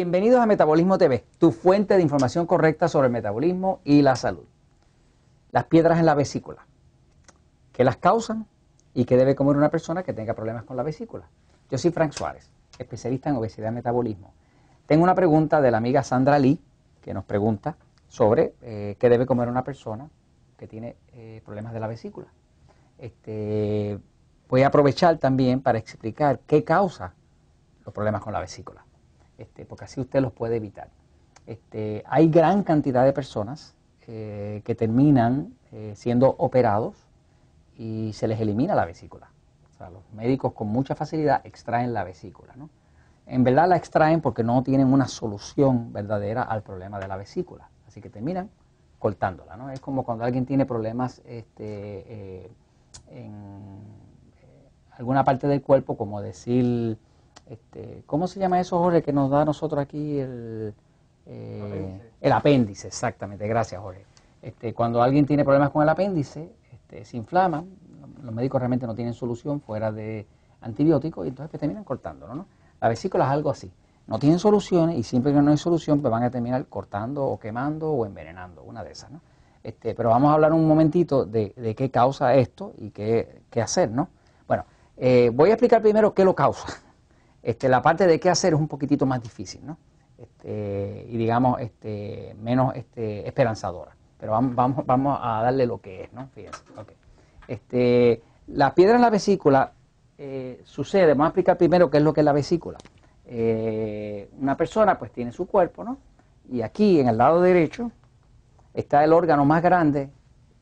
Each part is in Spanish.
Bienvenidos a Metabolismo TV, tu fuente de información correcta sobre el metabolismo y la salud. Las piedras en la vesícula. ¿Qué las causan? ¿Y qué debe comer una persona que tenga problemas con la vesícula? Yo soy Frank Suárez, especialista en obesidad y metabolismo. Tengo una pregunta de la amiga Sandra Lee, que nos pregunta sobre eh, qué debe comer una persona que tiene eh, problemas de la vesícula. Este, voy a aprovechar también para explicar qué causa los problemas con la vesícula. Este, porque así usted los puede evitar. Este, hay gran cantidad de personas eh, que terminan eh, siendo operados y se les elimina la vesícula. O sea, los médicos con mucha facilidad extraen la vesícula. En verdad la extraen porque no tienen una solución verdadera al problema de la vesícula. Así que terminan cortándola. Es como cuando alguien tiene problemas este, eh, en alguna parte del cuerpo, como decir este, ¿Cómo se llama eso, Jorge, que nos da a nosotros aquí el, eh, el apéndice? Exactamente, gracias, Jorge. Este, cuando alguien tiene problemas con el apéndice, este, se inflama, los médicos realmente no tienen solución fuera de antibióticos y entonces pues, terminan cortándolo, ¿no? La vesícula es algo así. No tienen soluciones y siempre que no hay solución, pues van a terminar cortando o quemando o envenenando, una de esas, ¿no? Este, pero vamos a hablar un momentito de, de qué causa esto y qué, qué hacer, ¿no? Bueno, eh, voy a explicar primero qué lo causa. Este, la parte de qué hacer es un poquitito más difícil, ¿no? Este, y digamos, este, menos este, esperanzadora. Pero vamos, a darle lo que es, ¿no? Fíjense. Este, la piedra en la vesícula eh, sucede, vamos a explicar primero qué es lo que es la vesícula. Eh, una persona pues tiene su cuerpo, ¿no? Y aquí en el lado derecho está el órgano más grande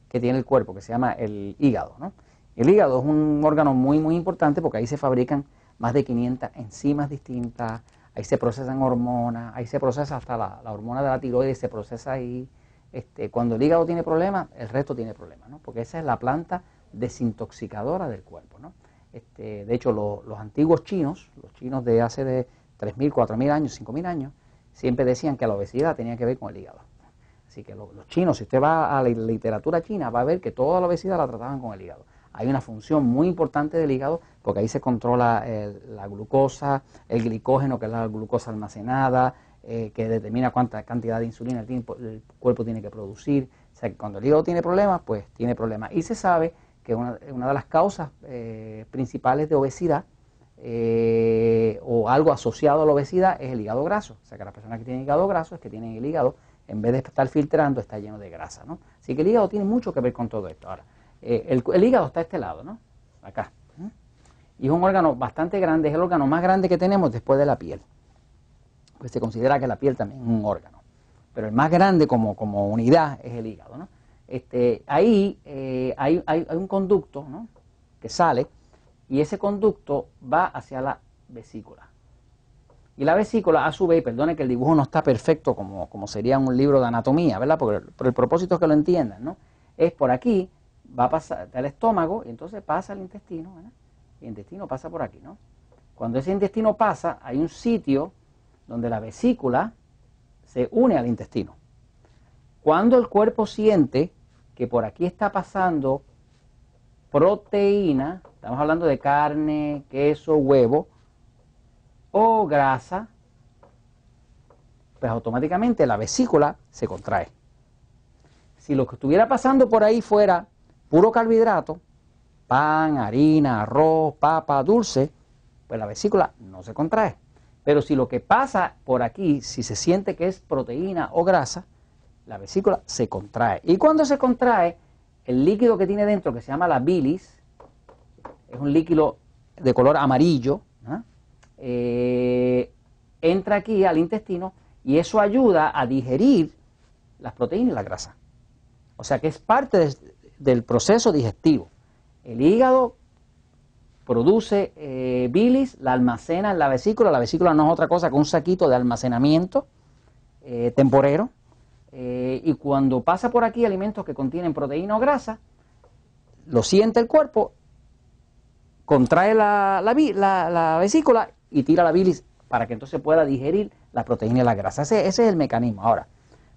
que tiene el cuerpo, que se llama el hígado, ¿no? El hígado es un órgano muy, muy importante porque ahí se fabrican más de 500 enzimas distintas, ahí se procesan hormonas, ahí se procesa hasta la, hormona de la tiroides, se procesa ahí. Este, cuando el hígado tiene problemas, el resto tiene problemas, ¿no? porque esa es la planta desintoxicadora del cuerpo. ¿no? Este, de hecho, los antiguos chinos, los chinos de hace de 3.000, 4.000 años, 5.000 años, siempre decían que la obesidad tenía que ver con el hígado. Así que los chinos, si usted va a la literatura china, va a ver que toda la obesidad la trataban con el hígado hay una función muy importante del hígado porque ahí se controla la glucosa, el glicógeno, que es la glucosa almacenada, eh, que determina cuánta cantidad de insulina el, cuerpo tiene que producir. O sea, que cuando el hígado tiene problemas, pues tiene problemas. Y se sabe que una, de las causas eh, principales de obesidad eh, o algo asociado a la obesidad es el hígado graso. O sea, que las personas que tienen hígado graso es que tienen el hígado, en vez de estar filtrando, está lleno de grasa. ¿no? Así que el hígado tiene mucho que ver con todo esto. Ahora, eh, el, hígado está a este lado, ¿no? Acá. Y es un órgano bastante grande, es el órgano más grande que tenemos después de la piel. Pues se considera que la piel también es un órgano. Pero el más grande como, como unidad es el hígado, ¿no? Este, ahí eh, hay, hay, un conducto ¿no? que sale y ese conducto va hacia la vesícula. Y la vesícula, a su vez, perdone que el dibujo no está perfecto como, como sería un libro de anatomía, ¿verdad? Porque, por el propósito es que lo entiendan, ¿no? Es por aquí va a pasar al estómago y entonces pasa al intestino, ¿verdad? El intestino pasa por aquí, ¿no? Cuando ese intestino pasa, hay un sitio donde la vesícula se une al intestino. Cuando el cuerpo siente que por aquí está pasando proteína, estamos hablando de carne, queso, huevo o grasa, pues automáticamente la vesícula se contrae. Si lo que estuviera pasando por ahí fuera puro carbohidrato, pan, harina, arroz, papa, dulce, pues la vesícula no se contrae. Pero si lo que pasa por aquí, si se siente que es proteína o grasa, la vesícula se contrae. Y cuando se contrae, el líquido que tiene dentro, que se llama la bilis, es un líquido de color amarillo, ¿ah? eh, entra aquí al intestino y eso ayuda a digerir las proteínas y la grasa. O sea que es parte de, del proceso digestivo. El hígado produce eh, bilis, la almacena en la vesícula. La vesícula no es otra cosa que un saquito de almacenamiento eh, temporero. Eh, y cuando pasa por aquí alimentos que contienen proteína o grasa, lo siente el cuerpo, contrae la, la, vesícula y tira la bilis para que entonces pueda digerir la proteína y la grasa. Ese es el mecanismo. Ahora,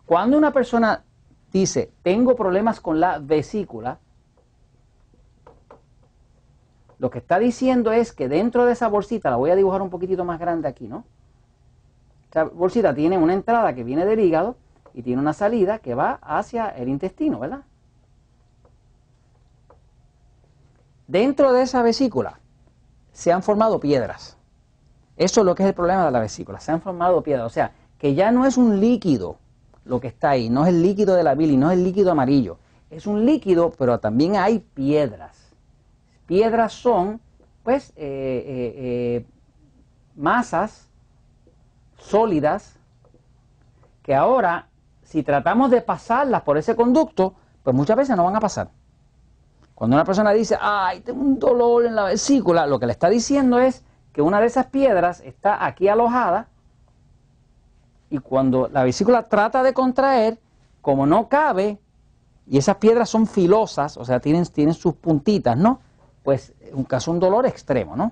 cuando una persona dice, tengo problemas con la vesícula, lo que está diciendo es que dentro de esa bolsita, la voy a dibujar un poquitito más grande aquí, ¿no? Esta bolsita tiene una entrada que viene del hígado y tiene una salida que va hacia el intestino, ¿verdad? Dentro de esa vesícula se han formado piedras. Eso es lo que es el problema de la vesícula. Se han formado piedras. O sea, que ya no es un líquido lo que está ahí, no es el líquido de la bilis, no es el líquido amarillo. Es un líquido, pero también hay piedras. Piedras son, pues, eh, eh, eh, masas sólidas que ahora, si tratamos de pasarlas por ese conducto, pues muchas veces no van a pasar. Cuando una persona dice, ay, tengo un dolor en la vesícula, lo que le está diciendo es que una de esas piedras está aquí alojada y cuando la vesícula trata de contraer, como no cabe, y esas piedras son filosas, o sea, tienen, tienen sus puntitas, ¿no? Pues un caso un dolor extremo, ¿no?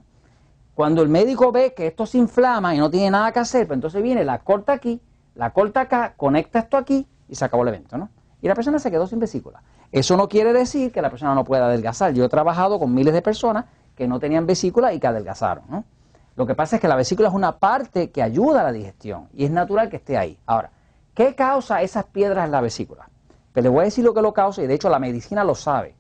Cuando el médico ve que esto se inflama y no tiene nada que hacer, pues entonces viene, la corta aquí, la corta acá, conecta esto aquí y se acabó el evento, ¿no? Y la persona se quedó sin vesícula. Eso no quiere decir que la persona no pueda adelgazar. Yo he trabajado con miles de personas que no tenían vesícula y que adelgazaron, ¿no? Lo que pasa es que la vesícula es una parte que ayuda a la digestión y es natural que esté ahí. Ahora, ¿qué causa esas piedras en la vesícula? Pues le voy a decir lo que lo causa y de hecho la medicina lo sabe,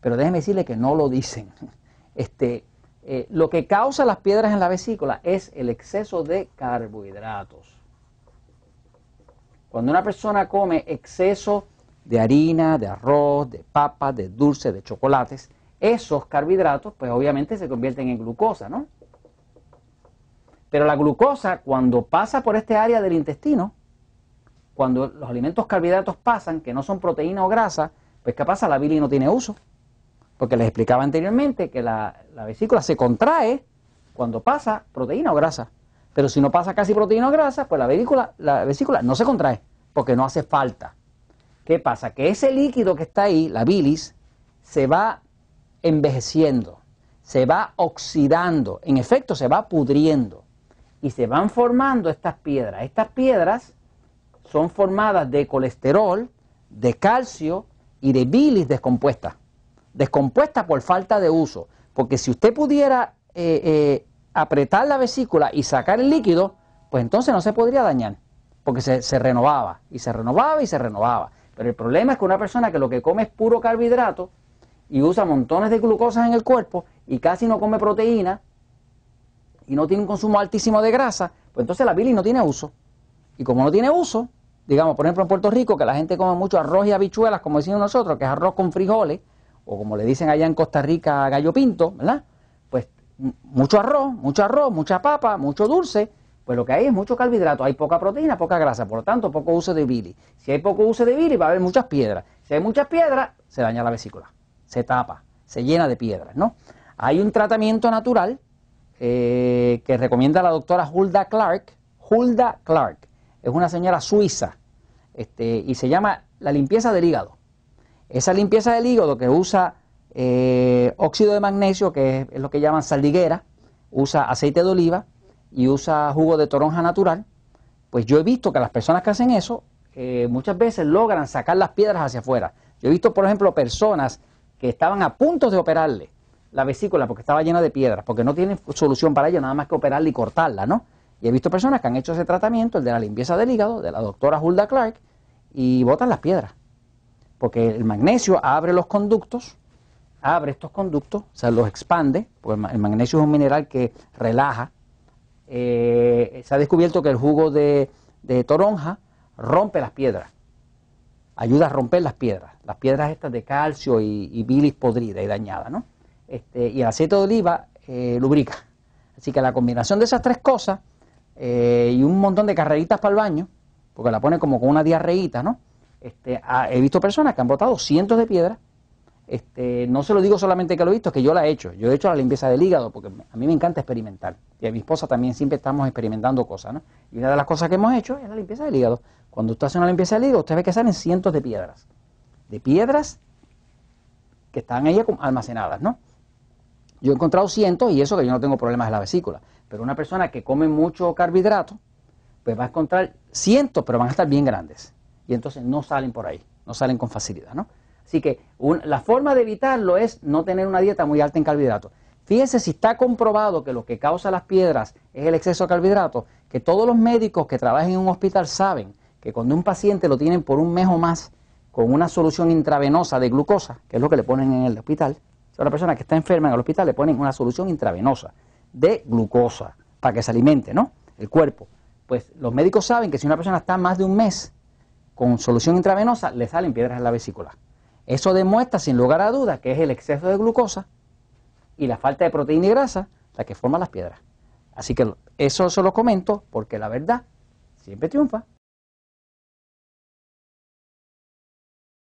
pero déjeme decirle que no lo dicen. Este, eh, lo que causa las piedras en la vesícula es el exceso de carbohidratos. Cuando una persona come exceso de harina, de arroz, de papas, de dulce, de chocolates, esos carbohidratos pues obviamente se convierten en glucosa, ¿no? Pero la glucosa cuando pasa por este área del intestino, cuando los alimentos carbohidratos pasan, que no son proteína o grasa, pues ¿qué pasa? La bilis no tiene uso. Porque les explicaba anteriormente que la, vesícula se contrae cuando pasa proteína o grasa. Pero si no pasa casi proteína o grasa, pues la vesícula, la vesícula no se contrae, porque no hace falta. ¿Qué pasa? Que ese líquido que está ahí, la bilis, se va envejeciendo, se va oxidando, en efecto se va pudriendo y se van formando estas piedras. Estas piedras son formadas de colesterol, de calcio y de bilis descompuesta descompuesta por falta de uso. Porque si usted pudiera eh, eh, apretar la vesícula y sacar el líquido, pues entonces no se podría dañar, porque se, se, renovaba, y se renovaba y se renovaba. Pero el problema es que una persona que lo que come es puro carbohidrato y usa montones de glucosas en el cuerpo y casi no come proteína y no tiene un consumo altísimo de grasa, pues entonces la bilis no tiene uso. Y como no tiene uso, digamos, por ejemplo en Puerto Rico, que la gente come mucho arroz y habichuelas, como decimos nosotros, que es arroz con frijoles, o como le dicen allá en Costa Rica, gallo pinto, ¿verdad? Pues mucho arroz, mucho arroz, mucha papa, mucho dulce, pues lo que hay es mucho carbohidrato, hay poca proteína, poca grasa, por lo tanto, poco uso de bilis. Si hay poco uso de bilis, va a haber muchas piedras. Si hay muchas piedras, se daña la vesícula, se tapa, se llena de piedras, ¿no? Hay un tratamiento natural eh, que recomienda la doctora Hulda Clark. Hulda Clark es una señora suiza este, y se llama la limpieza del hígado. Esa limpieza del hígado que usa eh, óxido de magnesio, que es lo que llaman saldiguera, usa aceite de oliva y usa jugo de toronja natural, pues yo he visto que las personas que hacen eso eh, muchas veces logran sacar las piedras hacia afuera. Yo he visto, por ejemplo, personas que estaban a punto de operarle la vesícula porque estaba llena de piedras, porque no tienen solución para ello, nada más que operarla y cortarla, ¿no? Y he visto personas que han hecho ese tratamiento, el de la limpieza del hígado, de la doctora Hulda Clark, y botan las piedras porque el magnesio abre los conductos, abre estos conductos, o sea, los expande, porque el magnesio es un mineral que relaja. Eh, se ha descubierto que el jugo de, toronja rompe las piedras, ayuda a romper las piedras, las piedras estas de calcio y, bilis podrida y dañada, ¿no? Este, y el aceite de oliva eh, lubrica. Así que la combinación de esas tres cosas eh, y un montón de carreritas para el baño, porque la pone como con una diarreíta, ¿no? Este, he visto personas que han botado cientos de piedras. Este, no se lo digo solamente que lo he visto, es que yo la he hecho. Yo he hecho la limpieza del hígado porque a mí me encanta experimentar. Y a mi esposa también siempre estamos experimentando cosas. ¿no? Y una de las cosas que hemos hecho es la limpieza del hígado. Cuando usted hace una limpieza del hígado, usted ve que salen cientos de piedras. De piedras que están ahí almacenadas. ¿no? Yo he encontrado cientos y eso que yo no tengo problemas de la vesícula. Pero una persona que come mucho carbohidrato, pues va a encontrar cientos, pero van a estar bien grandes y entonces no salen por ahí, no salen con facilidad, ¿no? Así que la forma de evitarlo es no tener una dieta muy alta en carbohidratos. Fíjese si está comprobado que lo que causa las piedras es el exceso de carbohidratos, que todos los médicos que trabajan en un hospital saben que cuando un paciente lo tienen por un mes o más con una solución intravenosa de glucosa, que es lo que le ponen en el hospital, si una persona que está enferma en el hospital le ponen una solución intravenosa de glucosa para que se alimente, ¿no? El cuerpo. Pues los médicos saben que si una persona está más de un mes con solución intravenosa, le salen piedras en la vesícula. Eso demuestra sin lugar a dudas que es el exceso de glucosa y la falta de proteína y grasa la que forma las piedras. Así que eso se lo comento porque la verdad siempre triunfa.